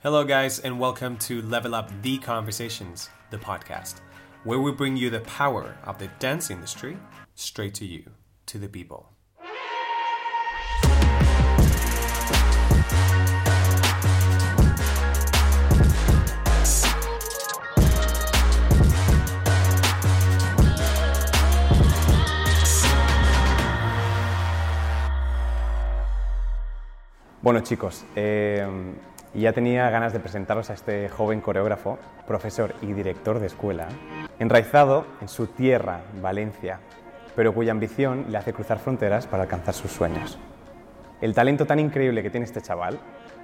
Hello, guys, and welcome to Level Up the Conversations, the podcast, where we bring you the power of the dance industry straight to you, to the people. Bueno chicos, eh, ya tenía ganas de presentaros a este joven coreógrafo, profesor y director de escuela, enraizado en su tierra, Valencia, pero cuya ambición le hace cruzar fronteras para alcanzar sus sueños. El talento tan increíble que tiene este chaval,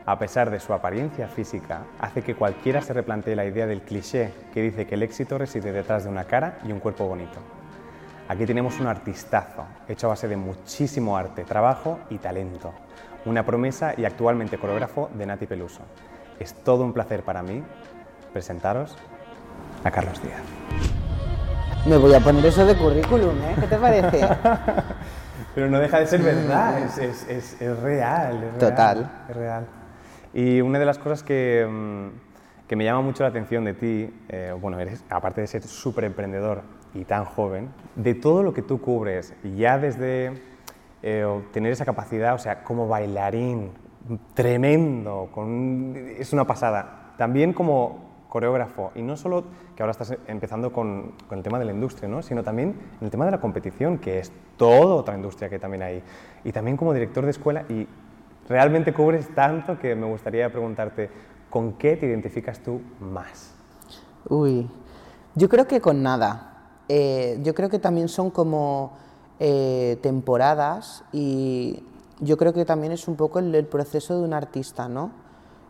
a pesar de su apariencia física, hace que cualquiera se replantee la idea del cliché que dice que el éxito reside detrás de una cara y un cuerpo bonito. Aquí tenemos un artistazo, hecho a base de muchísimo arte, trabajo y talento. Una promesa y actualmente coreógrafo de Nati Peluso. Es todo un placer para mí presentaros a Carlos Díaz. Me voy a poner eso de currículum, ¿eh? ¿Qué te parece? Pero no deja de ser verdad, es, es- es- es real, es real. Total. Es real. Y una de las cosas que, mm, que me llama mucho la atención de ti, eh, bueno, eres, aparte de ser súper emprendedor y tan joven, de todo lo que tú cubres, ya desde eh, tener esa capacidad, o sea, como bailarín, tremendo, es una pasada. También como coreógrafo, y no solo que ahora estás empezando con, con el tema de la industria, ¿no? sino también en el tema de la competición, que es toda otra industria que también hay. Y también como director de escuela, y realmente cubres tanto que me gustaría preguntarte, ¿con qué te identificas tú más? Uy, yo creo que con nada. Eh, yo creo que también son como eh, temporadas y yo creo que también es un poco el, el proceso de un artista, ¿no?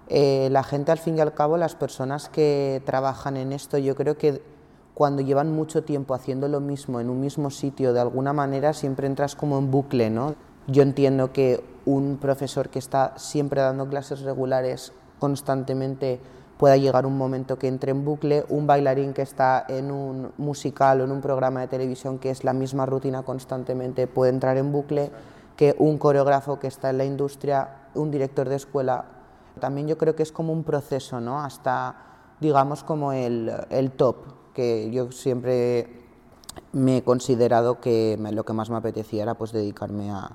Eh, la gente, al fin y al cabo, las personas que trabajan en esto, yo creo que cuando llevan mucho tiempo haciendo lo mismo en un mismo sitio, de alguna manera siempre entras como en bucle, ¿no? Yo entiendo que un profesor que está siempre dando clases regulares constantemente pueda llegar un momento que entre en bucle, un bailarín que está en un musical o en un programa de televisión que es la misma rutina constantemente puede entrar en bucle, que un coreógrafo que está en la industria, un director de escuela. También yo creo que es como un proceso, ¿no? Hasta, digamos, como el, el top, que yo siempre me he considerado que lo que más me apetecía era pues dedicarme a,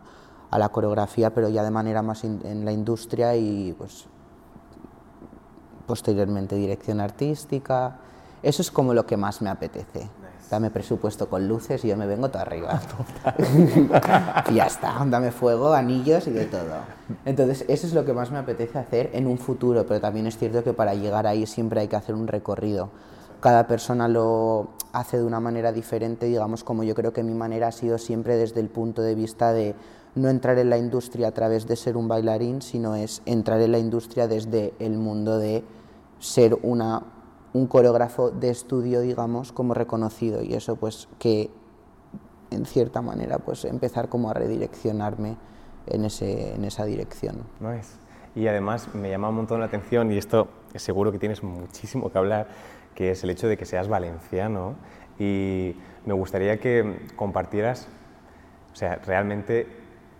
a la coreografía, pero ya de manera más en la industria y pues posteriormente dirección artística. Eso es como lo que más me apetece. Dame presupuesto con luces y yo me vengo todo arriba. y ya está, dame fuego, anillos y de todo. Entonces, eso es lo que más me apetece hacer en un futuro, pero también es cierto que para llegar ahí siempre hay que hacer un recorrido. Cada persona lo hace de una manera diferente, digamos, como yo creo que mi manera ha sido siempre desde el punto de vista de no entrar en la industria a través de ser un bailarín, sino es entrar en la industria desde el mundo de ser una, un coreógrafo de estudio, digamos, como reconocido. Y eso pues que en cierta manera pues empezar como a redireccionarme en, ese, en esa dirección. Y además me llama un montón la atención, y esto seguro que tienes muchísimo que hablar, que es el hecho de que seas valenciano. Y me gustaría que compartieras, o sea, realmente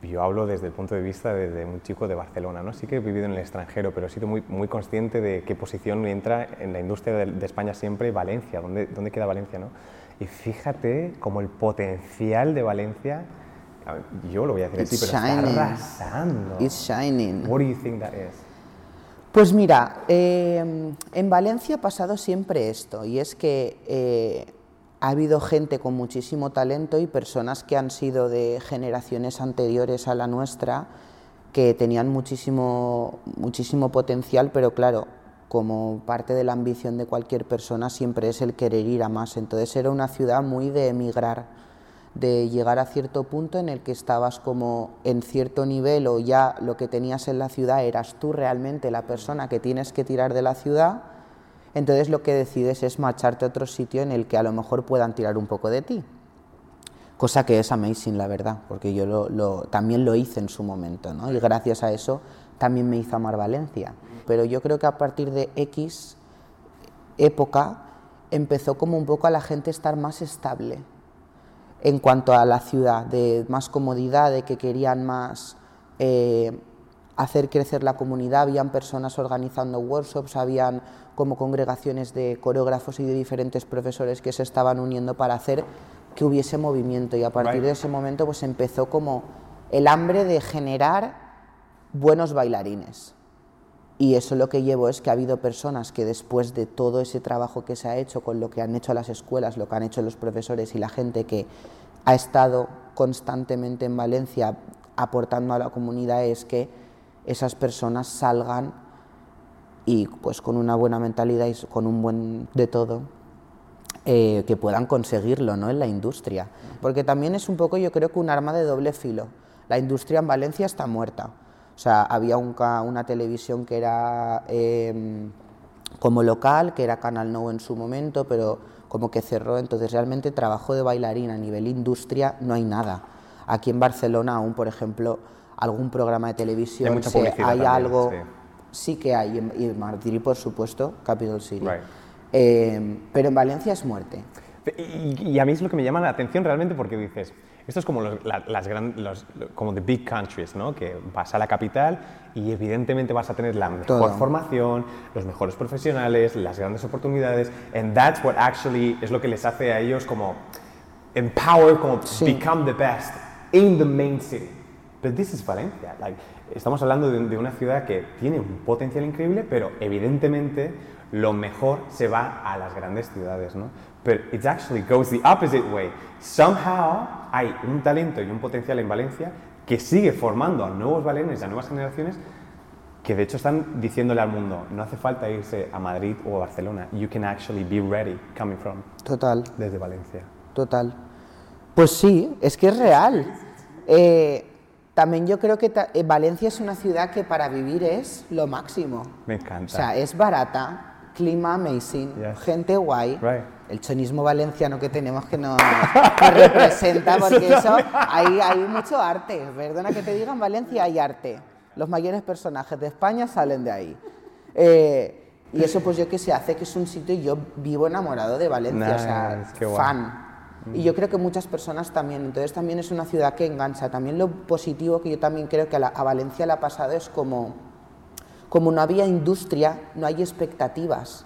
yo hablo desde el punto de vista de, de un chico de Barcelona, ¿no? Sí que he vivido en el extranjero, pero he sido muy, muy consciente de qué posición entra en la industria de, de España siempre Valencia, ¿dónde, dónde queda Valencia, no? Y fíjate como el potencial de Valencia, yo lo voy a decir así, It's pero shining. está arrasando. It's shining. What do you think that is? Pues mira, eh, en Valencia ha pasado siempre esto, y es que eh, ha habido gente con muchísimo talento y personas que han sido de generaciones anteriores a la nuestra que tenían muchísimo, muchísimo potencial, pero claro, como parte de la ambición de cualquier persona siempre es el querer ir a más. Entonces era una ciudad muy de emigrar, de llegar a cierto punto en el que estabas como en cierto nivel o ya lo que tenías en la ciudad eras tú realmente la persona que tienes que tirar de la ciudad, entonces lo que decides es marcharte a otro sitio en el que a lo mejor puedan tirar un poco de ti. Cosa que es amazing, la verdad, porque yo también lo hice en su momento, ¿no? Y gracias a eso también me hizo amar Valencia. Pero yo creo que a partir de X época empezó como un poco a la gente estar más estable en cuanto a la ciudad, de más comodidad, de que querían más eh, hacer crecer la comunidad, habían personas organizando workshops, habían como congregaciones de coreógrafos y de diferentes profesores que se estaban uniendo para hacer que hubiese movimiento. Y a partir de ese momento pues empezó como el hambre de generar buenos bailarines. Y eso lo que llevo es que ha habido personas que después de todo ese trabajo que se ha hecho, con lo que han hecho las escuelas, lo que han hecho los profesores y la gente que ha estado constantemente en Valencia aportando a la comunidad, es que esas personas salgan y pues con una buena mentalidad y con un buen de todo, eh, que puedan conseguirlo ¿no? en la industria. Porque también es un poco, yo creo que un arma de doble filo. La industria en Valencia está muerta o sea, había una televisión que era em, como local, que era Canal No en su momento, pero como que cerró, entonces realmente trabajo de bailarina a nivel industria no hay nada. Aquí en Barcelona aún, por ejemplo, algún programa de televisión, hay, algo, sí. que hay, y en Madrid, por supuesto, Capital City. Em, pero en Valencia es muerte. Y, y, a mí es lo que me llama la atención realmente porque dices, esto es como los, las los, como the big countries, ¿no? Que vas a la capital y evidentemente vas a tener la mejor formación, los mejores profesionales, las grandes oportunidades, and that's what actually es lo que les hace a ellos como empower, como become the best in the main city. But this is Valencia. Like, estamos hablando de, de una ciudad que tiene un potencial increíble, pero evidentemente lo mejor se va a las grandes ciudades, ¿no? Pero it actually goes the opposite way. Somehow hay un talento y un potencial en Valencia que sigue formando a nuevos bailarines, a nuevas generaciones, que de hecho están diciéndole al mundo, no hace falta irse a Madrid o a Barcelona, you can actually be ready coming from. Total. Desde Valencia. Total. Pues sí, es que es real. Eh, también yo creo que eh, Valencia es una ciudad que para vivir es lo máximo. Me encanta. O sea, es barata, clima amazing, gente guay. El chonismo valenciano que tenemos que nos, representa, porque eso, hay, hay mucho arte. Perdona que te diga, en Valencia hay arte. Los mayores personajes de España salen de ahí. Eh, y eso pues yo que se hace que es un sitio y yo vivo enamorado de Valencia, o sea, fan. Y yo creo que muchas personas también, entonces también es una ciudad que engancha. También lo positivo que yo también creo que a, a Valencia le ha pasado es como como no había industria, no hay expectativas.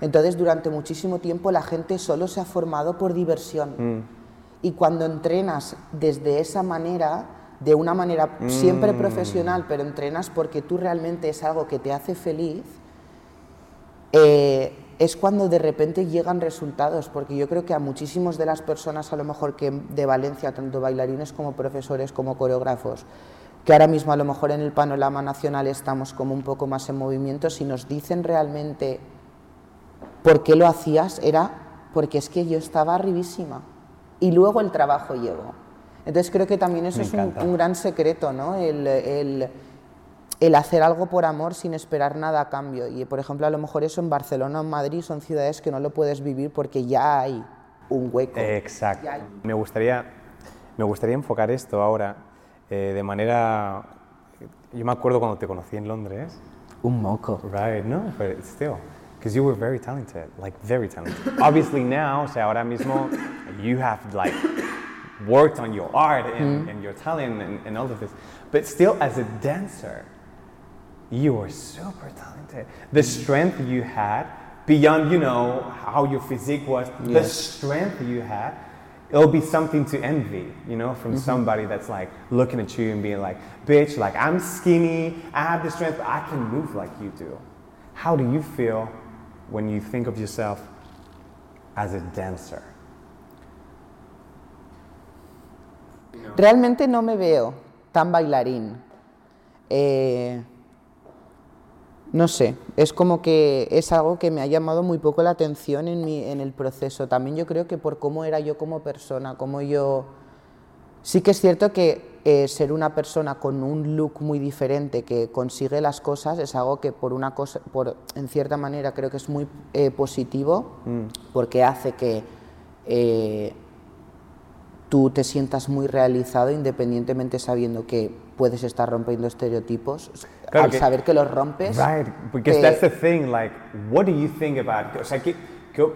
Entonces, durante muchísimo tiempo la gente solo se ha formado por diversión. Mm. Y cuando entrenas desde esa manera, de una manera siempre mm. profesional, pero entrenas porque tú realmente es algo que te hace feliz, eh, es cuando de repente llegan resultados, porque yo creo que a muchísimas de las personas, a lo mejor que de Valencia, tanto bailarines como profesores como coreógrafos, que ahora mismo a lo mejor en el panorama nacional estamos como un poco más en movimiento, si nos dicen realmente por qué lo hacías, era porque es que yo estaba arribísima y luego el trabajo llegó. Entonces creo que también eso es un, gran secreto, ¿no? El, el, el, hacer algo por amor sin esperar nada a cambio. Y por ejemplo, a lo mejor eso en Barcelona o en Madrid son ciudades que no lo puedes vivir porque ya hay un hueco. Exacto. Me, gustaría, me gustaría enfocar esto ahora eh, de manera... Yo me acuerdo cuando te conocí en Londres. Un moco. Right, no, but still. Because you were very talented, like very talented. Obviously now, o sea, ahora mismo, you have like worked on your art and, mm. and your talent and, and all of this. But still, as a dancer, you were super talented. The strength you had, beyond, you know, how your physique was, yes. the strength you had, it'll be something to envy, you know, from mm-hmm. somebody that's like looking at you and being like, bitch, like I'm skinny, I have the strength, but I can move like you do. How do you feel when you think of yourself as a dancer? Realmente no me veo tan bailarín. Eh, No sé, es como que es algo que me ha llamado muy poco la atención en, mi, en el proceso. También yo creo que por cómo era yo como persona, cómo yo... Sí que es cierto que eh, ser una persona con un look muy diferente que consigue las cosas es algo que por una cosa, por, en cierta manera creo que es muy eh, positivo mm. porque hace que eh, tú te sientas muy realizado independientemente sabiendo que puedes estar rompiendo estereotipos claro al que, saber que los rompes right because that's the thing like what do you think about o sea que,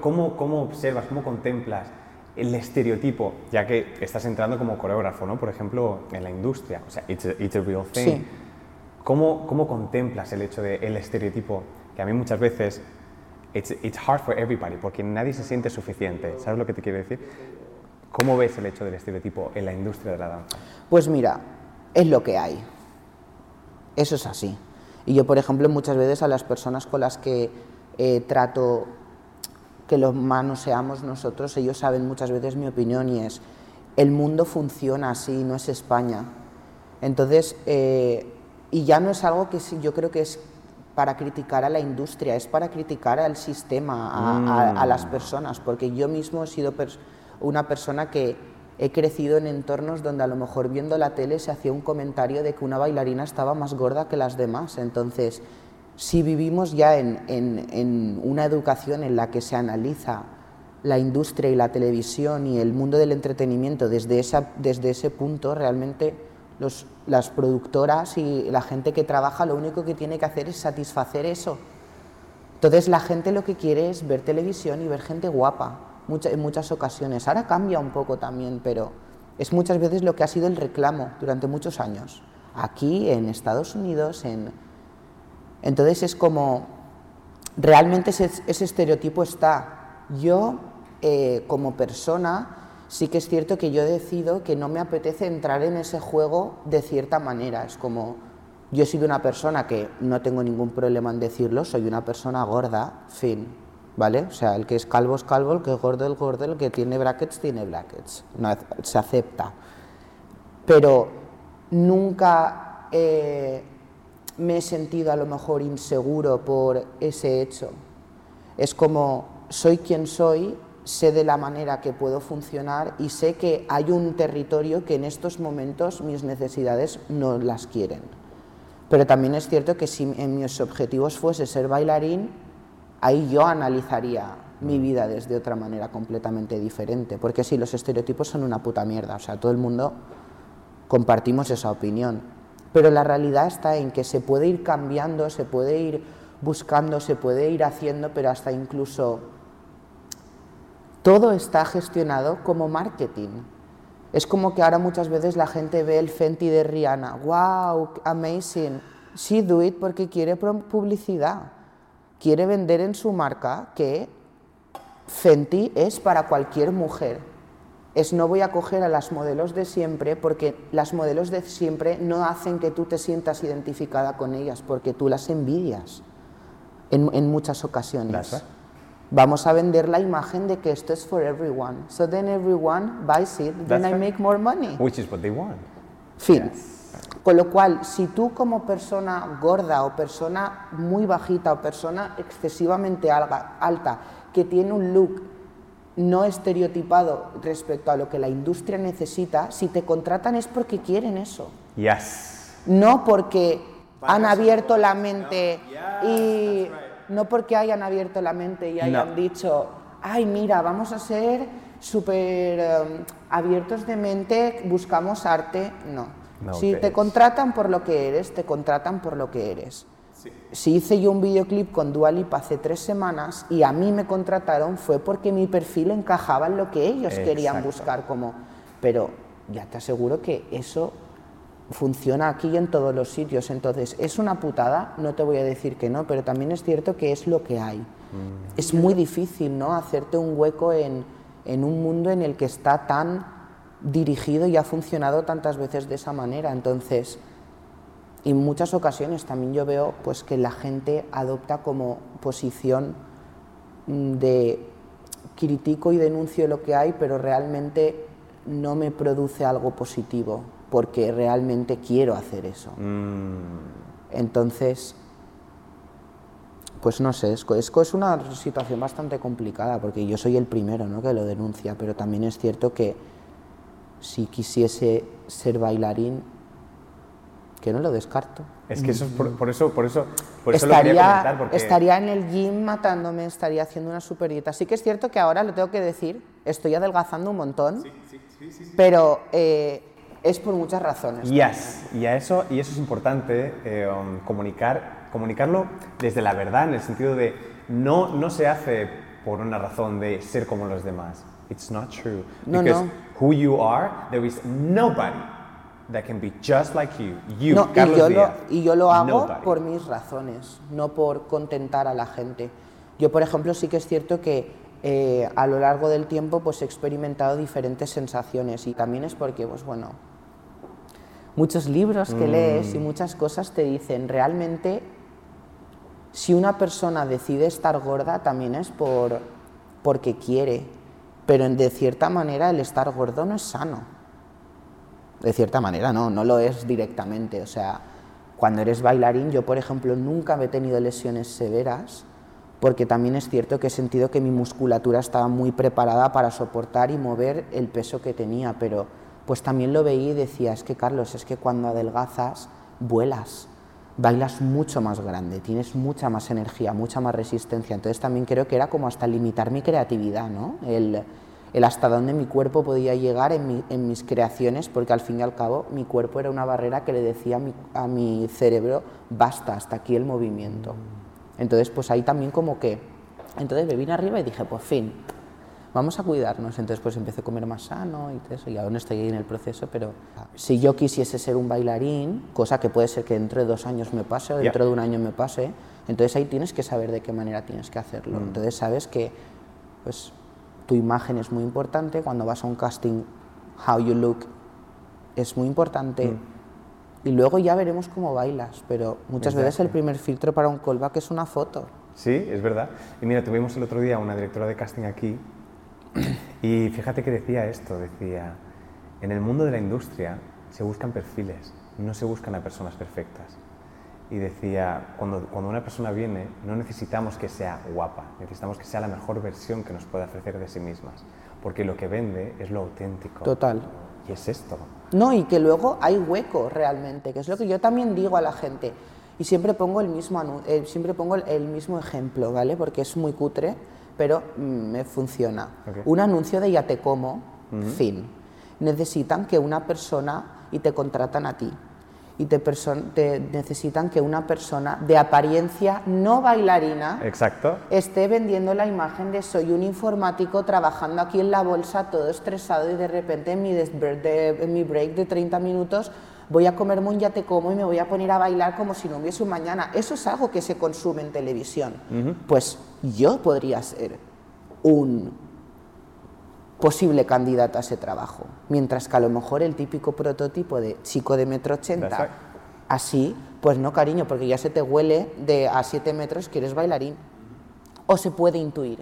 cómo, cómo observas cómo contemplas el estereotipo ya que estás entrando como coreógrafo no por ejemplo en la industria o sea it's a, it's a real thing sí. ¿cómo, ¿cómo contemplas el hecho del el estereotipo? Que a mí muchas veces it's, it's hard for everybody, porque nadie se siente suficiente. ¿Sabes lo que te quiero decir? ¿Cómo ves el hecho del estereotipo en la industria de la danza? Pues mira, es lo que hay. Eso es así. Y yo, por ejemplo, muchas veces a las personas con las que eh, trato que los humanos seamos nosotros, ellos saben muchas veces mi opinión y es, el mundo funciona así, no es España. Entonces, eh, y ya no es algo que yo creo que es para criticar a la industria, es para criticar al sistema, a, a las personas, porque yo mismo he sido una persona que he crecido en entornos donde a lo mejor viendo la tele se hacía un comentario de que una bailarina estaba más gorda que las demás. Entonces, si vivimos ya en, una educación en la que se analiza la industria y la televisión y el mundo del entretenimiento desde, esa, desde ese punto, realmente las productoras y la gente que trabaja lo único que tiene que hacer es satisfacer eso. Entonces la gente lo que quiere es ver televisión y ver gente guapa en muchas ocasiones. Ahora cambia un poco también, pero es muchas veces lo que ha sido el reclamo durante muchos años. Aquí, en Estados Unidos, en... Entonces es como, realmente ese, estereotipo está. Yo, eh, como persona, sí que es cierto que yo decido que no me apetece entrar en ese juego de cierta manera. Es como, yo he sido una persona que no tengo ningún problema en decirlo, soy una persona gorda, fin ¿vale? O sea, el que es calvo es calvo, el que es gordo es gordo, el que tiene brackets tiene brackets, se acepta. Pero nunca eh, me he sentido a lo mejor inseguro por ese hecho. Es como soy quien soy, sé de la manera que puedo funcionar y sé que hay un territorio que en estos momentos mis necesidades no las quieren. Pero también es cierto que si en mis objetivos fuese ser bailarín, ahí yo analizaría mi vida desde otra manera completamente diferente. Porque sí, los estereotipos son una puta mierda, o sea, todo el mundo compartimos esa opinión. Pero la realidad está en que se puede ir cambiando, se puede ir buscando, se puede ir haciendo, pero hasta incluso todo está gestionado como marketing. Es como que ahora muchas veces la gente ve el Fenty de Rihanna, wow, amazing. She do it porque quiere publicidad quiere vender en su marca que Fenty es para cualquier mujer. Es no voy a coger a las modelos de siempre porque las modelos de siempre no hacen que tú te sientas identificada con ellas porque tú las envidias en, muchas ocasiones. Vamos a vender la imagen de que esto es for everyone. So then everyone buys it, then I make more money. Which is what they want. Fin. Con lo cual, si tú como persona gorda o persona muy bajita o persona excesivamente alta, que tiene un look no estereotipado respecto a lo que la industria necesita, si te contratan es porque quieren eso. Yes. No porque han abierto la mente y no porque hayan abierto la mente y hayan dicho, ay, mira, vamos a ser súper em, abiertos de mente, buscamos arte. No si te contratan por lo que eres, te contratan por lo que eres. Si hice yo un videoclip con Dualip hace tres semanas y a mí me contrataron fue porque mi perfil encajaba en lo que ellos querían buscar como... Pero ya te aseguro que eso funciona aquí y en todos los sitios. Entonces, ¿es una putada? No te voy a decir que no, pero también es cierto que es lo que hay. Mm. Es muy difícil, ¿no? Hacerte un hueco en, en un mundo en el que está tan dirigido y ha funcionado tantas veces de esa manera. Entonces, en muchas ocasiones también yo veo pues, que la gente adopta como posición mm, de critico y denuncio lo que hay, pero realmente no me produce algo positivo, porque realmente quiero hacer eso. Mm. Entonces, pues no sé, es, es, una situación bastante complicada, porque yo soy el primero ¿no? que lo denuncia, pero también es cierto que si quisiese ser bailarín, que no lo descarto. Es que eso es por, eso, por eso, estaría, Estaría en el gym matándome, estaría haciendo una super dieta. Sí que es cierto que ahora lo tengo que decir, estoy adelgazando un montón, pero eh, es por muchas razones. Yes. Y, a eso, y eso es importante, eh, um, comunicar, comunicarlo desde la verdad, en el sentido de no, no se hace por una razón de ser como los demás. It's not true. No, no who you are, there is nobody that can be just like you. You, No, Carlos y, yo lo, Díaz. y yo lo hago Nobody. por mis razones, no por contentar a la gente. Yo, por ejemplo, sí que es cierto que eh, a lo largo del tiempo pues, he experimentado diferentes sensaciones y también es porque, pues bueno, muchos libros que lees Mm. y muchas cosas te dicen realmente si una persona decide estar gorda también es por, porque quiere, pero de cierta manera el estar gordo no es sano. De cierta manera, no, no lo es directamente. O sea, cuando eres bailarín, yo por ejemplo nunca he tenido lesiones severas, porque también es cierto que he sentido que mi musculatura estaba muy preparada para soportar y mover el peso que tenía, pero pues también lo veía y decía, es que Carlos, es que cuando adelgazas, vuelas, bailas mucho más grande, tienes mucha más energía, mucha más resistencia. Entonces también creo que era como hasta limitar mi creatividad, ¿no? El, el hasta dónde mi cuerpo podía llegar en, mi- en mis creaciones, porque al fin y al cabo mi cuerpo era una barrera que le decía a mi, a mi cerebro, basta, hasta aquí el movimiento. Entonces, pues ahí también como que, entonces me vine arriba y dije, pues fin, vamos a cuidarnos. Entonces, pues empecé a comer más sano y todo eso, y aún estoy ahí en el proceso, pero si yo quisiese ser un bailarín, cosa que puede ser que dentro de dos años me pase o dentro de un año me pase, entonces ahí tienes que saber de qué manera tienes que hacerlo. Entonces sabes que, pues, tu imagen es muy importante, cuando vas a un casting, how you look es muy importante. Y luego ya veremos cómo bailas, pero muchas veces el primer filtro para un callback es una foto. Sí, es verdad. Y mira, tuvimos el otro día una directora de casting aquí y fíjate que decía esto, decía, en el mundo de la industria se buscan perfiles, no se buscan a personas perfectas. Y decía, cuando, cuando una persona viene, no necesitamos que sea guapa, necesitamos que sea la mejor versión que nos pueda ofrecer de sí mismas, porque lo que vende es lo auténtico. Total. Y es esto. No, y que luego hay hueco realmente, que es lo que yo también digo a la gente. Y siempre pongo el mismo, eh, siempre pongo el, el mismo ejemplo, ¿vale? Porque es muy cutre, pero mm, me funciona. Un anuncio de Ya te como, fin. Necesitan que una persona, y te contratan a ti, y te, necesitan que una persona de apariencia no bailarina Exacto. esté vendiendo la imagen de soy un informático trabajando aquí en la bolsa todo estresado y de repente en mi, des- de- en mi break de 30 minutos voy a comerme un ya te como y me voy a poner a bailar como si no hubiese un mañana. Eso es algo que se consume en televisión. Pues yo podría ser un posible candidato a ese trabajo, mientras que a lo mejor el típico prototipo de chico de metro ochenta, así, pues no cariño, porque ya se te huele de a 7 metros que eres bailarín, o se puede intuir.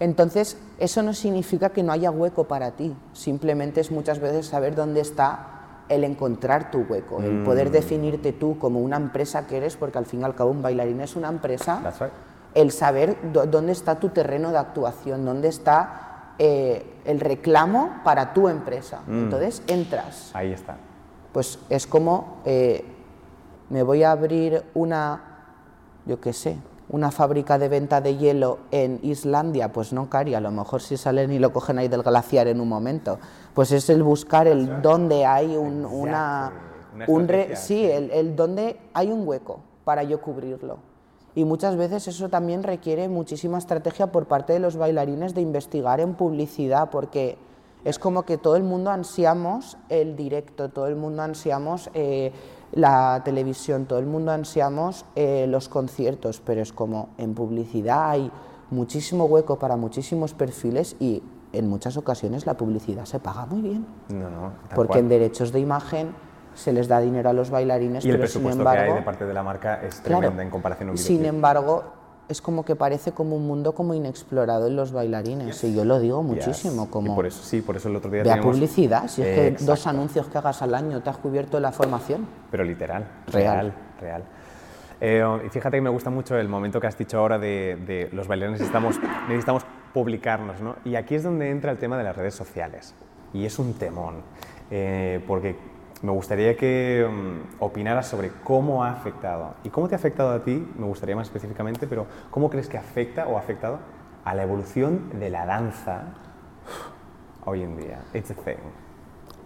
Entonces, eso no significa que no haya hueco para ti, simplemente es muchas veces saber dónde está el encontrar tu hueco, el Mm. poder definirte tú como una empresa que eres, porque al fin y al cabo un bailarín es una empresa, That's right. El saber dó- dónde está tu terreno de actuación, dónde está eh, el reclamo para tu empresa. Mm. Entonces entras. Ahí está. Pues es como, eh, me voy a abrir una, yo qué sé, una fábrica de venta de hielo en Islandia, pues no, Cari, a lo mejor si salen y lo cogen ahí del glaciar en un momento. Pues es el buscar el dónde hay un, una, Una un re- sí, el, el dónde hay un hueco para yo cubrirlo. Y muchas veces eso también requiere muchísima estrategia por parte de los bailarines de investigar en publicidad, porque es como que todo el mundo ansiamos el directo, todo el mundo ansiamos eh, la televisión, todo el mundo ansiamos eh, los conciertos, pero es como en publicidad hay muchísimo hueco para muchísimos perfiles y en muchas ocasiones la publicidad se paga muy bien, No, no. porque cual. en derechos de imagen se les da dinero a los bailarines, Y el pero sin presupuesto embargo... que hay de parte de la marca es Claro. tremenda en comparación a un Sin embargo, es como que parece como un mundo como inexplorado en los bailarines. Y yo lo digo muchísimo, Yes. como Y por eso, sí, por eso el otro día ve a teníamos- publicidad. Si es que Exacto. dos anuncios que hagas al año te has cubierto la formación. Pero literal, Real. real, real. Eh, y fíjate que me gusta mucho el momento que has dicho ahora de, de los bailarines necesitamos, necesitamos publicarnos, ¿no? Y aquí es donde entra el tema de las redes sociales. Y es un temón, eh, porque me gustaría que mm, opinaras sobre cómo ha afectado. ¿Y cómo te ha afectado a ti? Me gustaría más específicamente, pero ¿cómo crees que afecta o ha afectado a la evolución de la danza hoy en día? It's a thing.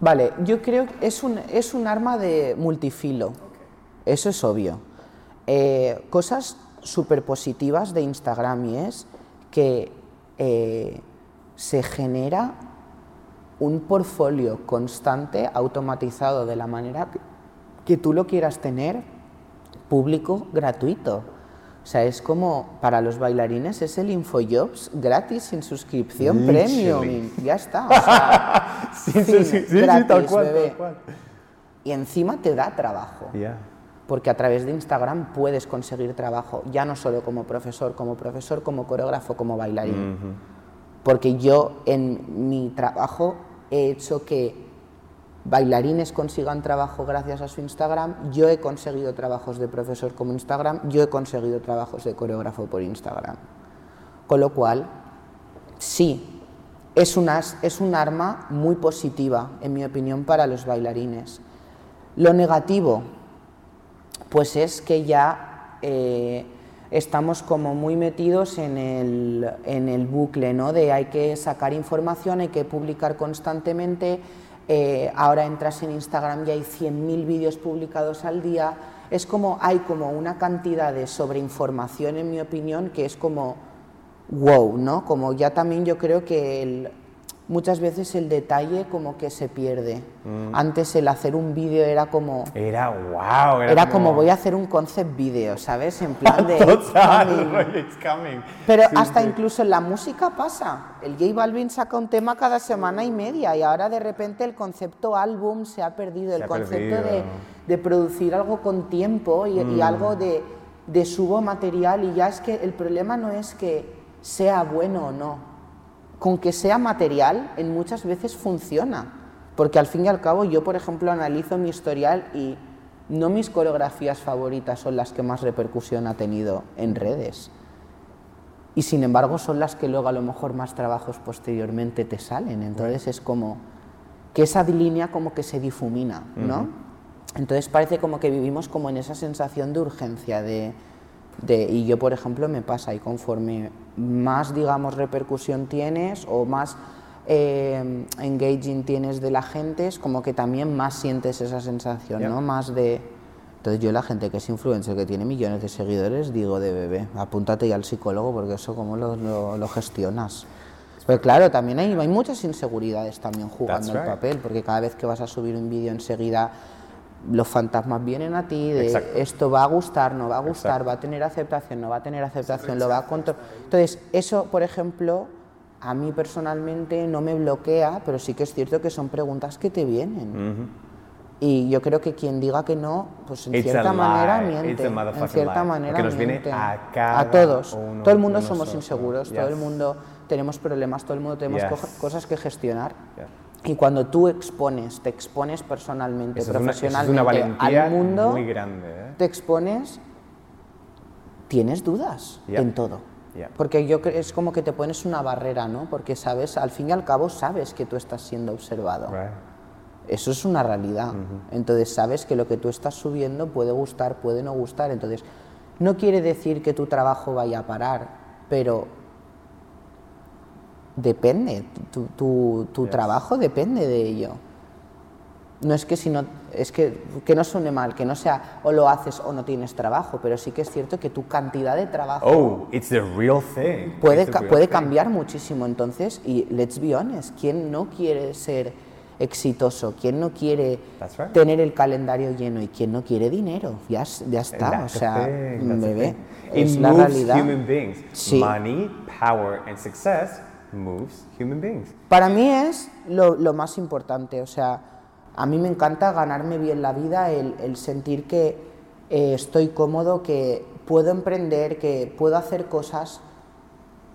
Vale, yo creo que es un, es un arma de multifilo. Eso es obvio. Eh, cosas súper positivas de Instagram y es que eh, se genera un portfolio constante, automatizado de la manera que, que tú lo quieras tener, público, gratuito. O sea, es como para los bailarines es el InfoJobs gratis sin suscripción Literally. premium. Ya está. O sea, Sí, sí, fin, sí, sí, sí, gratis, tal cual, bebé. tal cual. Y encima te da trabajo. Yeah. Porque a través de Instagram puedes conseguir trabajo, ya no solo como profesor, como profesor, como coreógrafo, como bailarín. Porque yo en mi trabajo he hecho que bailarines consigan trabajo gracias a su Instagram, yo he conseguido trabajos de profesor como Instagram, yo he conseguido trabajos de coreógrafo por Instagram. Con lo cual, sí, es, una, es un arma muy positiva, en mi opinión, para los bailarines. Lo negativo, pues es que ya eh, estamos como muy metidos en el, en el bucle, ¿no? De hay que sacar información, hay que publicar constantemente, eh, ahora entras en Instagram y hay 100.000 vídeos publicados al día, es como, hay como una cantidad de sobreinformación, en mi opinión, que es como, wow, ¿no? Como ya también yo creo que el- muchas veces el detalle como que se pierde. Antes el hacer un vídeo era como... Era wow. Era, Era como voy a hacer un concept video, ¿sabes? En plan de... Total, coming. it's coming. Pero Sí, hasta sí. incluso en la música pasa. El J Balvin saca un tema cada semana y media y ahora de repente el concepto álbum se ha perdido. el ha concepto de, de producir algo con tiempo y, Mm. y algo de, de subo material y ya es que el problema no es que sea bueno o no. Con que sea material en muchas veces funciona. Porque al fin y al cabo yo, por ejemplo, analizo mi historial y no mis coreografías favoritas son las que más repercusión ha tenido en redes. Y sin embargo son las que luego a lo mejor más trabajos posteriormente te salen. Entonces es como que esa línea como que se difumina, ¿no? Entonces parece como que vivimos como en esa sensación de urgencia, de, de- y yo por ejemplo me pasa, y conforme más digamos repercusión tienes o más eh, engaging tienes de la gente, es como que también más sientes esa sensación. ¿no? Más de... Entonces yo la gente que es influencer, que tiene millones de seguidores, digo de bebé, apúntate ya al psicólogo porque eso cómo lo, lo- lo gestionas. Pero claro, también hay, hay muchas inseguridades también jugando el papel, porque cada vez que vas a subir un vídeo enseguida los fantasmas vienen a ti de Exacto. esto va a gustar, no va a gustar, Exacto. va a tener aceptación, no va a tener aceptación, lo va a controlar. Entonces, eso, por ejemplo, a mí personalmente no me bloquea, pero sí que es cierto que son preguntas que te vienen. Y yo creo que quien diga que no, pues en It's cierta manera miente. En cierta lie. manera nos viene a cada todos. uno todo el mundo somos nosotros. inseguros, todo el mundo tenemos problemas, todo el mundo tenemos Yes. co- cosas que gestionar. Yeah. Y cuando tú expones, te expones personalmente, Eso es una, eso es profesionalmente una valentía al mundo, muy grande. ¿eh? te expones, tienes dudas Yeah. en todo. Yeah. Porque yo es como que te pones una barrera, ¿no? Porque sabes, al fin y al cabo sabes que tú estás siendo observado. Right. Eso es una realidad. Entonces sabes que lo que tú estás subiendo puede gustar, puede no gustar. Entonces, no quiere decir que tu trabajo vaya a parar, pero depende. Tu, tu- tu Yes. trabajo depende de ello. No es que si no, es que, que no suene mal, que no sea o lo haces o no tienes trabajo, pero sí que es cierto que tu cantidad de trabajo Oh, it's the real thing. puede, It's the real puede thing. cambiar muchísimo. Entonces, y let's be honest, ¿quién no quiere ser exitoso? ¿Quién no quiere right. tener el calendario lleno? ¿Y quién no quiere dinero? Ya, ya está, That's o sea, bebé, es la realidad. human beings. Sí. Money, power, and success moves human beings. Para mí es lo, lo más importante, o sea, a mí me encanta ganarme bien la vida, el, el sentir que eh, estoy cómodo, que puedo emprender, que puedo hacer cosas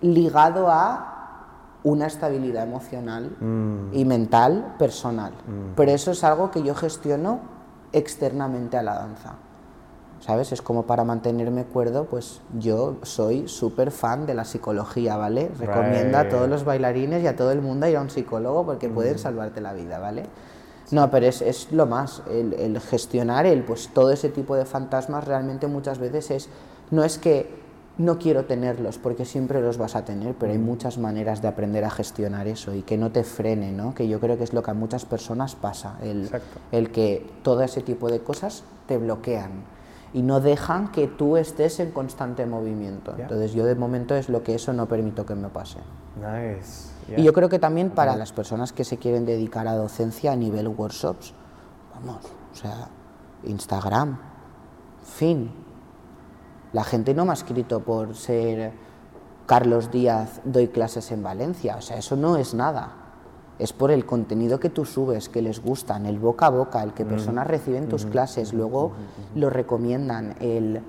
ligado a una estabilidad emocional y mental personal. Pero eso es algo que yo gestiono externamente a la danza. ¿Sabes? Es como para mantenerme cuerdo, pues yo soy súper fan de la psicología, ¿vale? Recomiendo a todos los bailarines y a todo el mundo ir a un psicólogo porque pueden salvarte la vida, ¿vale? No, pero es, es lo más, el, el gestionar el, pues todo ese tipo de fantasmas realmente muchas veces es, no es que no quiero tenerlos, porque siempre los vas a tener, pero hay muchas maneras de aprender a gestionar eso y que no te frene, ¿no? Que yo creo que es lo que a muchas personas pasa, el, el que todo ese tipo de cosas te bloquean. Y no dejan que tú estés en constante movimiento. Entonces yo de momento es lo que eso no permito que me pase. Nice. Y yo creo que también para las personas que se quieren dedicar a docencia a nivel workshops, vamos, o sea, Instagram, fin. La gente no me ha escrito por ser Carlos Díaz, doy clases en Valencia, o sea, eso no es nada. Es por el contenido que tú subes, que les gustan, el boca a boca, el que personas reciben tus clases, luego lo recomiendan, el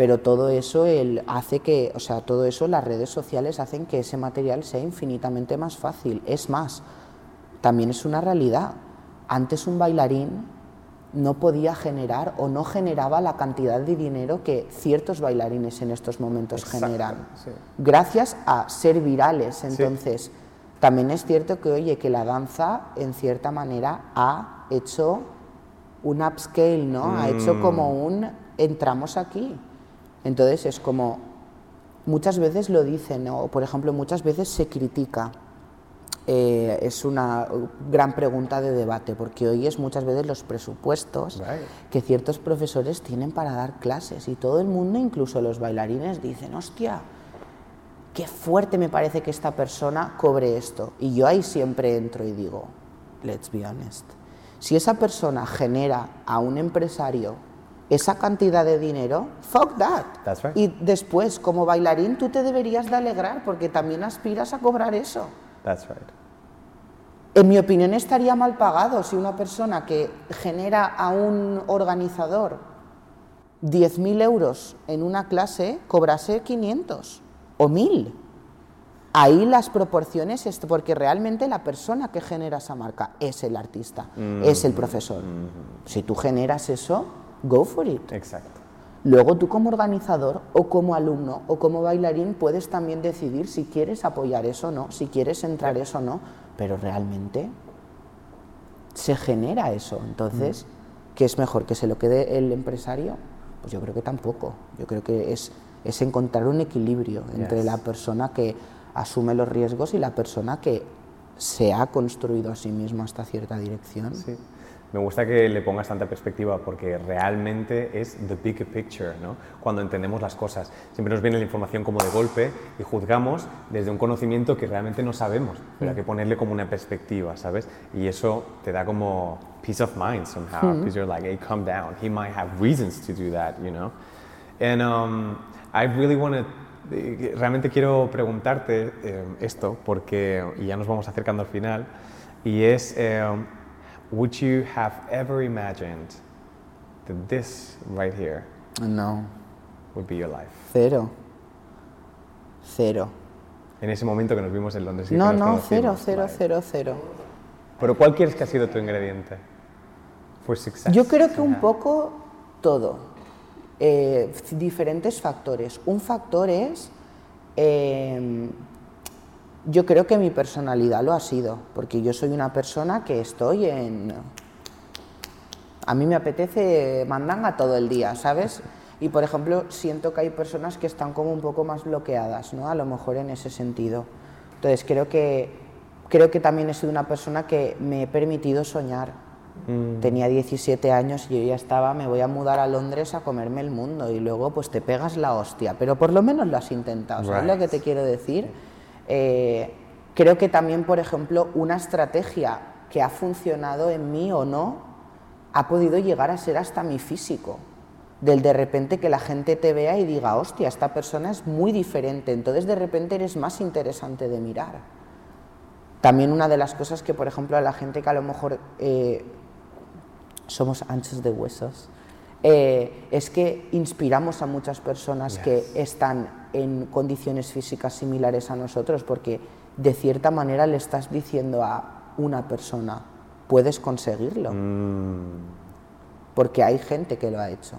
pero todo eso el, hace que, o sea, todo eso las redes sociales hacen que ese material sea infinitamente más fácil. Es más, también es una realidad. Antes un bailarín no podía generar o no generaba la cantidad de dinero que ciertos bailarines en estos momentos generan. Gracias a ser virales. Entonces, también es cierto que, oye, que la danza, en cierta manera, ha hecho un upscale, ¿no? Ha hecho Mm. como un entramos aquí. Entonces es como, muchas veces lo dicen, ¿no? o por ejemplo, muchas veces se critica. Eh, es una gran pregunta de debate, porque hoy es muchas veces los presupuestos Right. que ciertos profesores tienen para dar clases y todo el mundo, incluso los bailarines, dicen, hostia, qué fuerte me parece que esta persona cobre esto. Y yo ahí siempre entro y digo, let's be honest, si esa persona genera a un empresario esa cantidad de dinero, fuck that. That's right. Y después, como bailarín, tú te deberías de alegrar porque también aspiras a cobrar eso. That's right. En mi opinión estaría mal pagado si una persona que genera a un organizador 10.000 euros en una clase cobrase 500 o 1.000. Ahí las proporciones, es porque realmente la persona que genera esa marca es el artista, es el profesor. Si tú generas eso, go for it. Exacto. Luego tú como organizador o como alumno o como bailarín puedes también decidir si quieres apoyar eso o no, si quieres entrar eso o no, pero realmente se genera eso. Entonces, ¿qué es mejor? ¿Que se lo quede el empresario? Pues yo creo que tampoco. Yo creo que es, es encontrar un equilibrio entre Yes. la persona que asume los riesgos y la persona que se ha construido a sí mismo hasta cierta dirección. Sí. Me gusta que le pongas tanta perspectiva porque realmente es the big picture, ¿no? Cuando entendemos las cosas. Siempre nos viene la información como de golpe y juzgamos desde un conocimiento que realmente no sabemos, pero hay que ponerle como una perspectiva, ¿sabes? Y eso te da como peace of mind somehow, because you're like, hey, calm down. He might have reasons to do that, you know? And um, I really want to realmente quiero preguntarte eh, esto porque y ya nos vamos acercando al final y es eh, would you have ever imagined that this right here No, would be your life cero. Cero. en ese momento que nos vimos en Londres y No, no, cero, cero, cero, cero. pero ¿cuál quieres que ha sido tu ingrediente for success Yo creo que un poco todo. Eh, diferentes factores. Un factor es, eh, yo creo que mi personalidad lo ha sido, porque yo soy una persona que estoy en... A mí me apetece mandanga todo el día, ¿sabes? Y por ejemplo, siento que hay personas que están como un poco más bloqueadas, ¿no? A lo mejor en ese sentido. Entonces creo que, creo que también he sido una persona que me he permitido soñar. Tenía 17 años y yo ya estaba, me voy a mudar a Londres a comerme el mundo y luego pues te pegas la hostia, pero por lo menos lo has intentado, ¿sabes lo que te quiero decir? Eh, creo que también, por ejemplo, una estrategia que ha funcionado en mí o no, ha podido llegar a ser hasta mi físico. Del de repente que la gente te vea y diga, hostia, esta persona es muy diferente, entonces de repente eres más interesante de mirar. También una de las cosas que, por ejemplo, a la gente que a lo mejor eh, somos anchos de huesos, eh, es que inspiramos a muchas personas que están en condiciones físicas similares a nosotros, porque de cierta manera le estás diciendo a una persona, puedes conseguirlo, porque hay gente que lo ha hecho.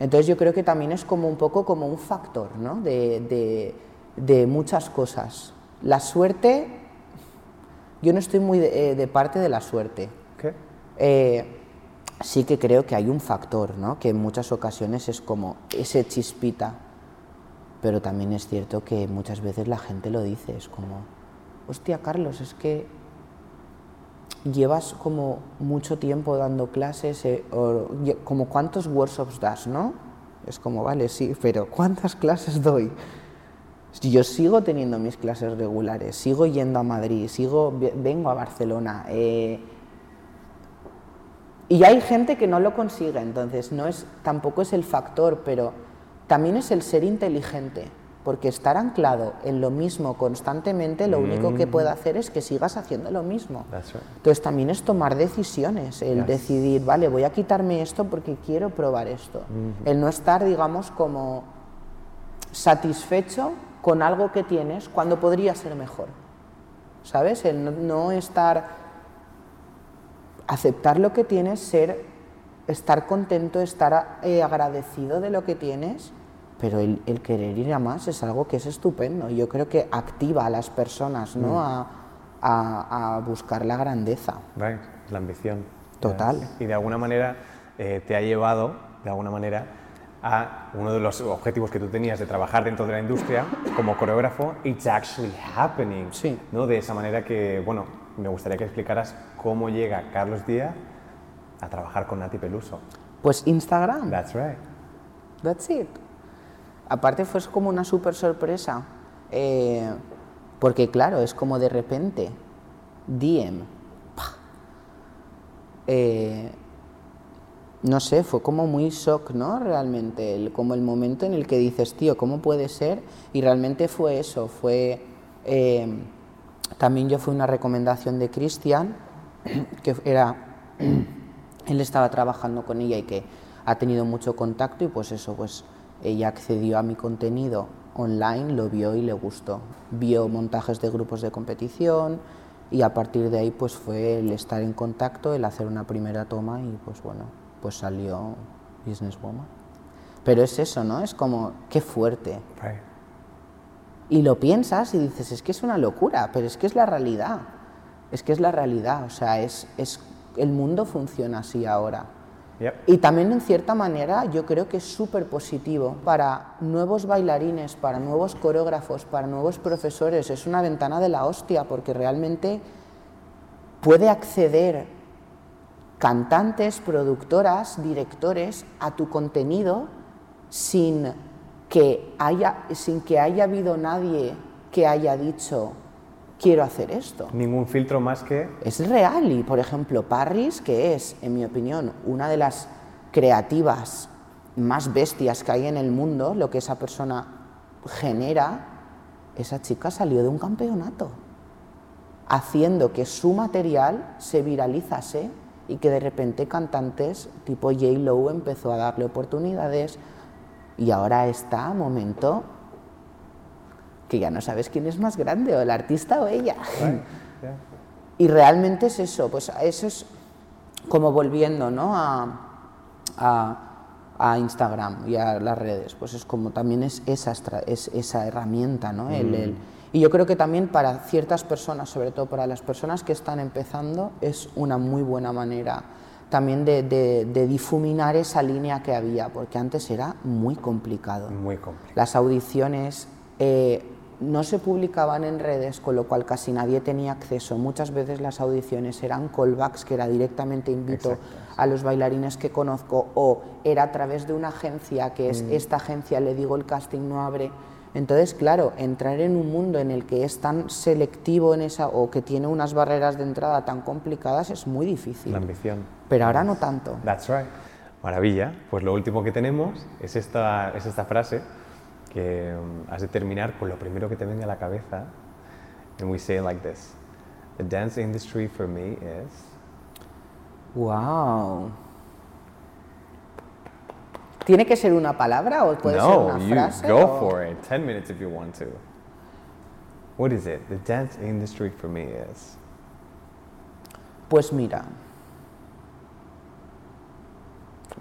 Entonces yo creo que también es como un poco como un factor ¿no? de, de- de muchas cosas. La suerte, yo no estoy muy de, eh, de parte de la suerte. ¿Qué? Eh, sí que creo que hay un factor, ¿no? que en muchas ocasiones es como ese chispita, pero también es cierto que muchas veces la gente lo dice, es como, hostia Carlos, es que llevas como mucho tiempo dando clases, eh, o como cuántos workshops das, ¿no? Es como, vale, sí, pero ¿cuántas clases doy? Yo sigo teniendo mis clases regulares, sigo yendo a Madrid, sigo, ve- vengo a Barcelona. eh, y hay gente que no lo consigue, entonces no es, tampoco es el factor, pero también es el ser inteligente, porque estar anclado en lo mismo constantemente lo único que puede hacer es que sigas haciendo lo mismo. Right. Entonces también es tomar decisiones, el Yes. decidir, vale, voy a quitarme esto porque quiero probar esto. El no estar, digamos, como satisfecho con algo que tienes cuando podría ser mejor. ¿Sabes? El no, no estar, aceptar lo que tienes, ser, estar contento, estar eh, agradecido de lo que tienes, pero el, el querer ir a más es algo que es estupendo. Yo creo que activa a las personas, ¿no? A, a- a buscar la grandeza. Right, la ambición. Total. Y de alguna manera eh, te ha llevado, de alguna manera, a uno de los objetivos que tú tenías de trabajar dentro de la industria como coreógrafo, it's actually happening. Sí. ¿no? De esa manera que, bueno, me gustaría que explicaras cómo llega Carlos Díaz a trabajar con Nati Peluso. Pues Instagram. That's right. That's it. Aparte fue como una súper sorpresa, eh, porque claro, es como de repente, DM. Eh, no sé, fue como muy shock, ¿no? Realmente, el- como el momento en el que dices, tío, ¿cómo puede ser? Y realmente fue eso, fue... eh, también yo fui una recomendación de Cristian, que era él estaba trabajando con ella y que ha tenido mucho contacto y pues eso, pues ella accedió a mi contenido online, lo vio y le gustó. Vio montajes de grupos de competición y a partir de ahí pues fue el estar en contacto, el hacer una primera toma y pues bueno, pues salió Businesswoman. Pero es eso, ¿no? Es como, qué fuerte. Y lo piensas y dices, es que es una locura, pero es que es la realidad. Es que es la realidad, o sea, es, es, el mundo funciona así ahora. Yep. Y también en cierta manera yo creo que es súper positivo para nuevos bailarines, para nuevos coreógrafos, para nuevos profesores. Es una ventana de la hostia porque realmente puede acceder cantantes, productoras, directores a tu contenido sin que haya, sin que haya habido nadie que haya dicho quiero hacer esto Ningún filtro más que es real y por ejemplo Parris que es en mi opinión una de las creativas más bestias que hay en el mundo lo que esa persona genera esa chica salió de un campeonato haciendo que su material se viralizase y que de repente cantantes tipo J. Lo empezó a darle oportunidades y ahora está momento que ya no sabes quién es más grande, o el artista o ella. Yeah. Y realmente es eso, pues eso es como volviendo ¿no? a, a- a Instagram y a las redes, pues es como también es esa, es esa herramienta, ¿no? El- el- y yo creo que también para ciertas personas, sobre todo para las personas que están empezando, es una muy buena manera también de, de- de difuminar esa línea que había, porque antes era muy complicado. Muy complicado. Las audiciones eh, no se publicaban en redes, con lo cual casi nadie tenía acceso. Muchas veces las audiciones eran callbacks, que era directamente invito a los bailarines que conozco, o era a través de una agencia, que es esta agencia, le digo el casting no abre. Entonces, claro, entrar en un mundo en el que es tan selectivo en esa, o que tiene unas barreras de entrada tan complicadas es muy difícil. La ambición. Pero ahora no tanto. That's right. Maravilla. Pues lo último que tenemos es esta, es esta frase que um, has de terminar con lo primero que te venga a la cabeza. And we say it like this. The dance industry for me is... Wow. ¿Tiene que ser una palabra o puede ser no, una you frase? go o- for it. 10 minutes if you want to. What is it? The dance industry for me is... Pues mira.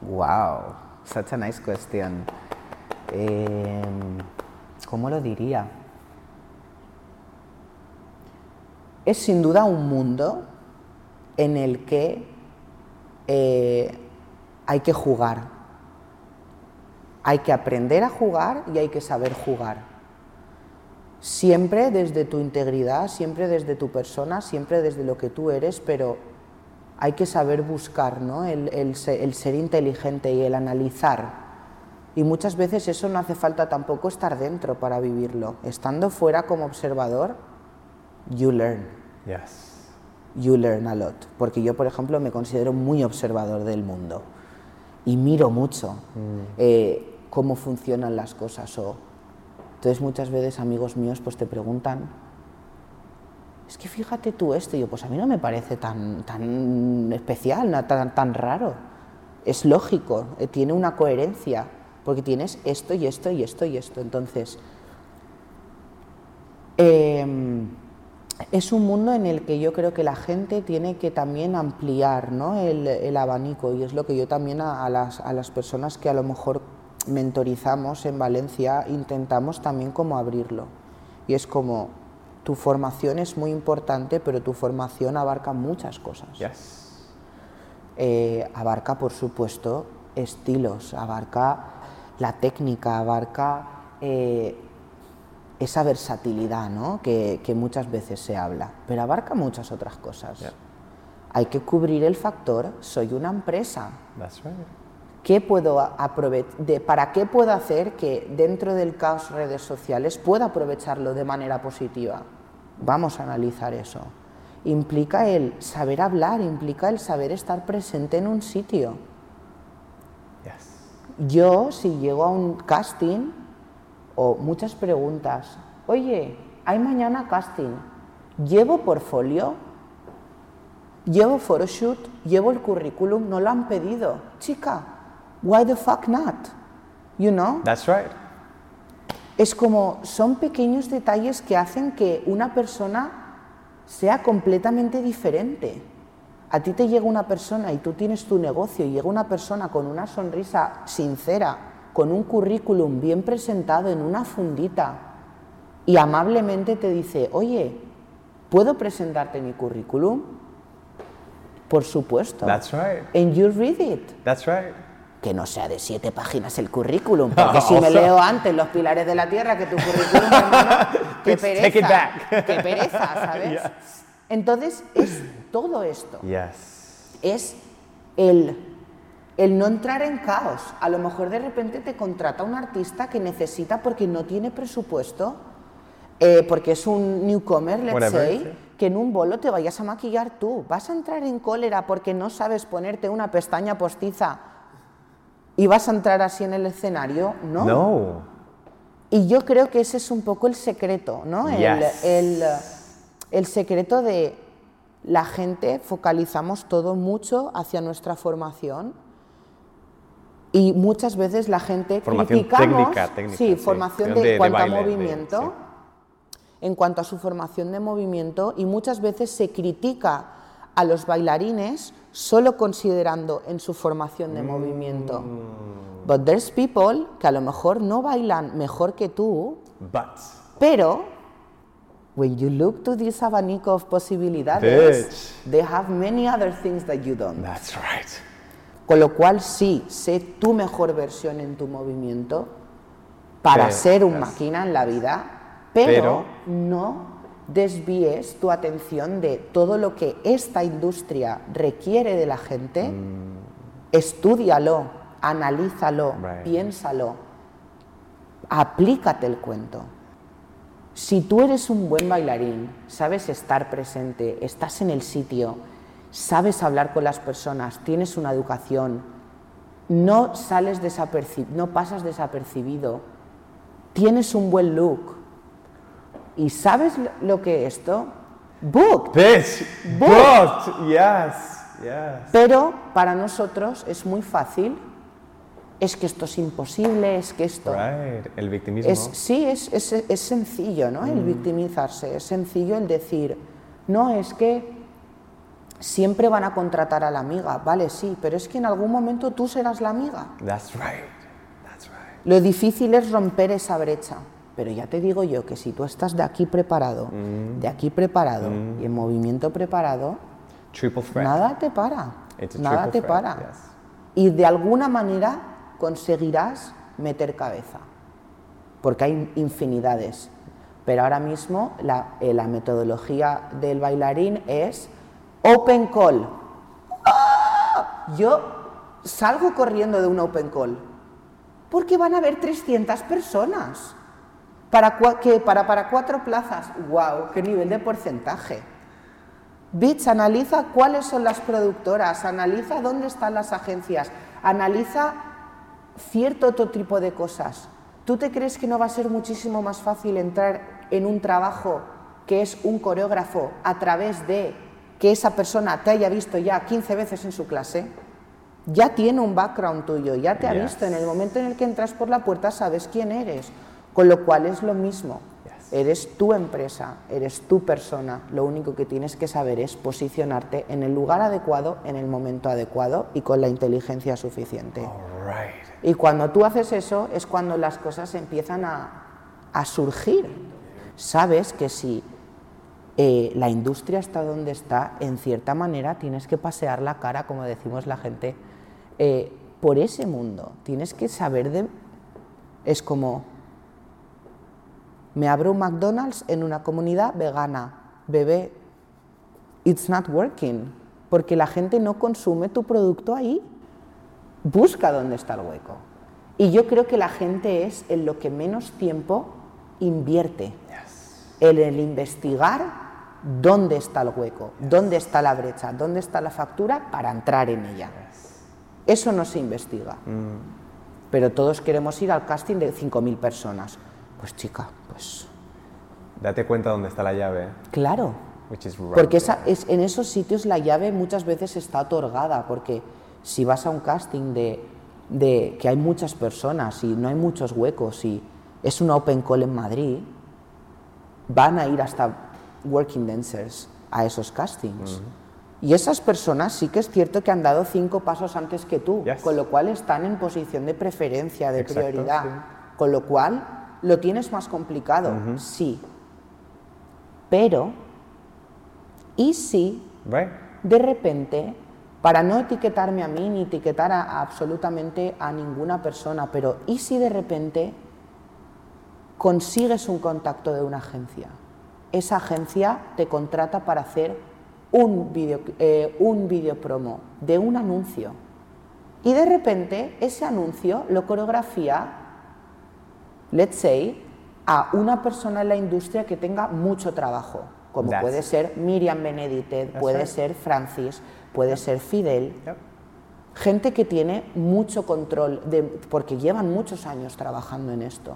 Wow, such a nice question. Em, ¿Cómo lo diría? Es sin duda un mundo en el que eh, hay que jugar. Hay que aprender a jugar y hay que saber jugar. siempre desde tu integridad, siempre desde tu persona, siempre desde lo que tú eres, pero hay que saber buscar, ¿no? el, el se- el ser inteligente y el analizar. Y muchas veces eso no hace falta tampoco estar dentro para vivirlo. Estando fuera como observador, you learn. Yes. You learn a lot. Porque yo, por ejemplo, me considero muy observador del mundo. Y miro mucho eh, cómo funcionan las cosas. O... Entonces muchas veces amigos míos pues te preguntan, es que fíjate tú esto, y yo pues a mí no me parece tan, tan especial, tan, tan raro. Es lógico, eh, tiene una coherencia, porque tienes esto y esto y esto y esto. Entonces, em, es un mundo en el que yo creo que la gente tiene que también ampliar ¿no? el, el abanico y es lo que yo también a, a las, a las personas que a lo mejor mentorizamos en Valencia intentamos también como abrirlo. Y es como, tu formación es muy importante, pero tu formación abarca muchas cosas. Yes. Eh, abarca, por supuesto, estilos, abarca la técnica, abarca eh, esa versatilidad ¿no? que, que muchas veces se habla, pero abarca muchas otras cosas. Yeah. Hay que cubrir el factor, soy una empresa. That's right. ¿Qué puedo de, ¿Para qué puedo hacer que dentro del caos redes sociales pueda aprovecharlo de manera positiva? Vamos a analizar eso. Implica el saber hablar, implica el saber estar presente en un sitio. Yes. Yo, si llego a un casting, o muchas preguntas, oye, hay mañana casting, ¿llevo portfolio? ¿Llevo photoshoot? ¿Llevo el currículum? No lo han pedido. Chica, why the fuck not? You know? That's right. Es como, son pequeños detalles que hacen que una persona sea completamente diferente. A ti te llega una persona y tú tienes tu negocio y llega una persona con una sonrisa sincera, con un currículum bien presentado en una fundita y amablemente te dice, oye, ¿puedo presentarte mi currículum? Por supuesto. That's right. And you read it That's right. Que no sea de siete páginas el currículum, porque si me leo antes los pilares de la tierra que tu currículum, hermano, qué pereza, qué pereza, ¿sabes? Yes. Entonces es todo esto, Yes. es el, el no entrar en caos. A lo mejor de repente te contrata un artista que necesita porque no tiene presupuesto, eh, porque es un newcomer, let's Whatever, say, sí. que en un bolo te vayas a maquillar tú. Vas a entrar en cólera porque no sabes ponerte una pestaña postiza y vas a entrar así en el escenario, ¿no? No. Y yo creo que ese es un poco el secreto, ¿no? El, Yes. el, el secreto de la gente focalizamos todo mucho hacia nuestra formación y muchas veces la gente Formación criticamos, técnica, técnica, sí, sí. formación De- de, de- de cuanto baile, a de- movimiento, sí. en cuanto a su formación de movimiento y muchas veces se critica a los bailarines solo considerando en su formación de movimiento. Mm. But there's people que a lo mejor no bailan mejor que tú, But. pero when you look to this abanico of posibilidades, Bitch. they have many other things that you don't. That's right. Con lo cual sí, sé tu mejor versión en tu movimiento para Pero, ser un yes. máquina en la vida, pero, Pero- no desvíes tu atención de todo lo que esta industria requiere de la gente, estúdialo, analízalo, Right. piénsalo, aplícate el cuento. Si tú eres un buen bailarín, sabes estar presente, estás en el sitio, sabes hablar con las personas, tienes una educación, no sales desaperci- no pasas desapercibido, tienes un buen look y sabes lo- que es esto, book. Bitch. Booked. Yes. Yes. Pero para nosotros es muy fácil, es que esto es imposible, es que esto... Right. El victimismo. Es, sí, es, es- es sencillo, ¿no? El victimizarse, es sencillo el decir, no, es que siempre van a contratar a la amiga, vale, sí, pero es que en algún momento tú serás la amiga. That's right. That's right. Lo difícil es romper esa brecha, pero ya te digo yo que si tú estás de aquí preparado, de aquí preparado y en movimiento preparado, nada te para, nada te threat, para. yes. Y de alguna manera conseguirás meter cabeza, porque hay infinidades. Pero ahora mismo la, eh, la metodología del bailarín es open call. ¡Ah! Yo salgo corriendo de un open call porque van a haber 300 personas. ¿Para, qué? para, para cuatro plazas. ¡Wow! ¡Qué nivel de porcentaje! Bits analiza cuáles son las productoras, analiza dónde están las agencias, analiza cierto otro tipo de cosas. ¿Tú te crees que no va a ser muchísimo más fácil entrar en un trabajo que es un coreógrafo a través de que esa persona te haya visto ya 15 veces en su clase? Ya tiene un background tuyo, ya te ha Yes. visto. En el momento en el que entras por la puerta sabes quién eres. Con lo cual es lo mismo. Eres tu empresa, eres tu persona. Lo único que tienes que saber es posicionarte en el lugar adecuado, en el momento adecuado y con la inteligencia suficiente. Y cuando tú haces eso es cuando las cosas empiezan a, a surgir. Sabes que si eh, la industria está donde está, en cierta manera tienes que pasear la cara, como decimos la gente, eh, por ese mundo. Tienes que saber de... Es como, me abro un McDonald's en una comunidad vegana, bebé, it's not working, porque la gente no consume tu producto ahí busca dónde está el hueco. Y yo creo que la gente es en lo que menos tiempo invierte, en el investigar dónde está el hueco, dónde está la brecha, dónde está la factura para entrar en ella. Eso no se investiga. Pero todos queremos ir al casting de 5.000 personas. Pues chica, pues Date cuenta dónde está la llave. claro. Which is right Porque esa, es, en esos sitios la llave muchas veces está otorgada, porque si vas a un casting de, de que hay muchas personas y no hay muchos huecos y es una open call en Madrid, van a ir hasta working dancers a esos castings. Y esas personas sí que es cierto que han dado cinco pasos antes que tú, Yes. con lo cual están en posición de preferencia, de Exacto, prioridad. sí. Con lo cual lo tienes más complicado, sí. Pero, ¿y si Right? de repente, para no etiquetarme a mí ni etiquetar a, a absolutamente a ninguna persona, pero ¿y si de repente consigues un contacto de una agencia? Esa agencia te contrata para hacer un vídeo eh, un video promo de un anuncio. Y de repente ese anuncio lo coreografía, let's say, a una persona en la industria que tenga mucho trabajo, como That's puede ser Miriam Beneditet, That's puede right. ser Francis, puede ser Fidel, Yep. gente que tiene mucho control, de, porque llevan muchos años trabajando en esto.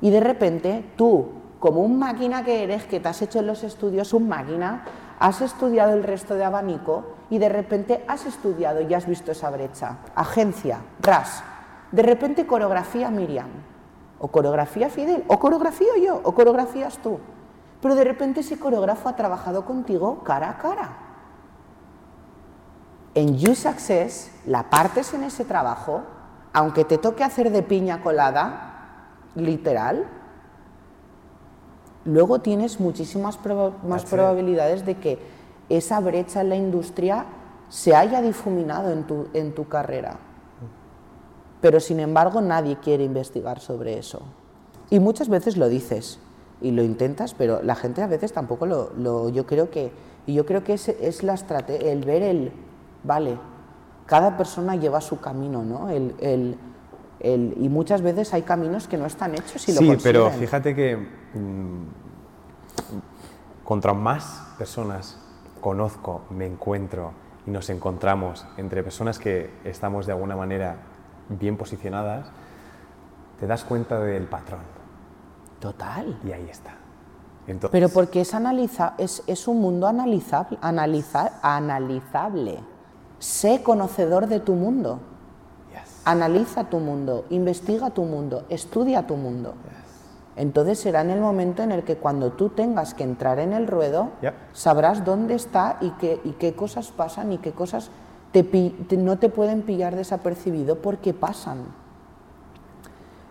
Y de repente tú, como un máquina que eres, que te has hecho en los estudios un máquina, has estudiado el resto de abanico y de repente has estudiado y has visto esa brecha. Agencia, RAS. De repente coreografía Miriam, o coreografía Fidel, o coreografío yo, o coreografías tú. Pero de repente ese coreógrafo ha trabajado contigo cara a cara. En You Success la partes en ese trabajo, aunque te toque hacer de piña colada, literal, luego tienes muchísimas proba- más probabilidades de que esa brecha en la industria se haya difuminado en tu, en tu carrera. Pero sin embargo nadie quiere investigar sobre eso. Y muchas veces lo dices y lo intentas, pero la gente a veces tampoco lo, lo- yo creo que y yo creo que es, es la estrate- el ver el vale, cada persona lleva su camino, ¿no? El, el- el- y muchas veces hay caminos que no están hechos y lo sí, pero consiguen. fíjate que mm, contra más personas conozco, me encuentro y nos encontramos entre personas que estamos de alguna manera bien posicionadas, te das cuenta del patrón Total. y ahí está. Entonces, Pero porque es, analiza, es, es un mundo analizable, analiza- analizable. Sé conocedor de tu mundo. yes, Analiza tu mundo, investiga tu mundo, estudia tu mundo. Entonces será en el momento en el que cuando tú tengas que entrar en el ruedo, Yep. sabrás dónde está y qué, y qué cosas pasan y qué cosas te pi- te- no te pueden pillar desapercibido porque pasan.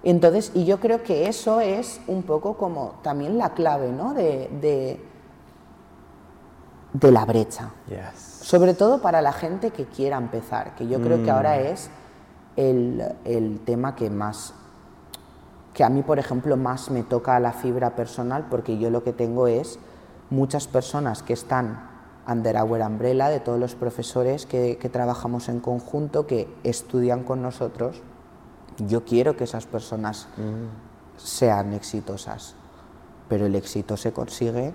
Entonces, y yo creo que eso es un poco como también la clave ¿no? de, de, de la brecha. yes. Sobre todo para la gente que quiera empezar, que yo creo que ahora es el, el tema que más que a mí, por ejemplo, más me toca la fibra personal porque yo lo que tengo es muchas personas que están under our umbrella, de todos los profesores que, que trabajamos en conjunto, que estudian con nosotros. Yo quiero que esas personas sean exitosas, pero el éxito se consigue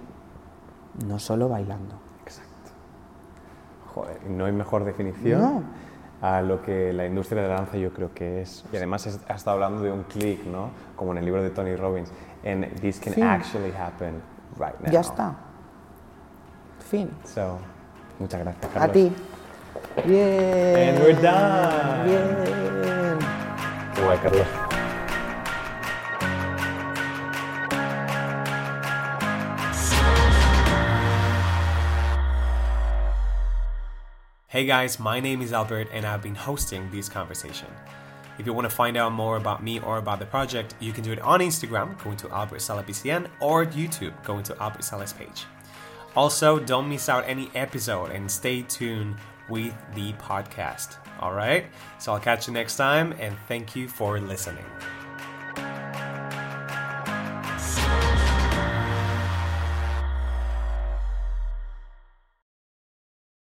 no solo bailando. Exacto. Joder, no hay mejor definición No. a lo que la industria de la danza yo creo que es. Y además has estado hablando de un clic, ¿no? Como en el libro de Tony Robbins. And this can Sí. actually happen right now. Ya está. Fin. So, muchas gracias, A ti. Bien. And we're done. Bien. Qué guay, Carlos. Hey guys, my name is Albert and I've been hosting this conversation. If you want to find out more about me or about the project, you can do it on Instagram, going to Albert Sala BCN, or YouTube, going to Albert Sala's page. Also, don't miss out any episode and stay tuned with the podcast. All right? So I'll catch you next time and thank you for listening.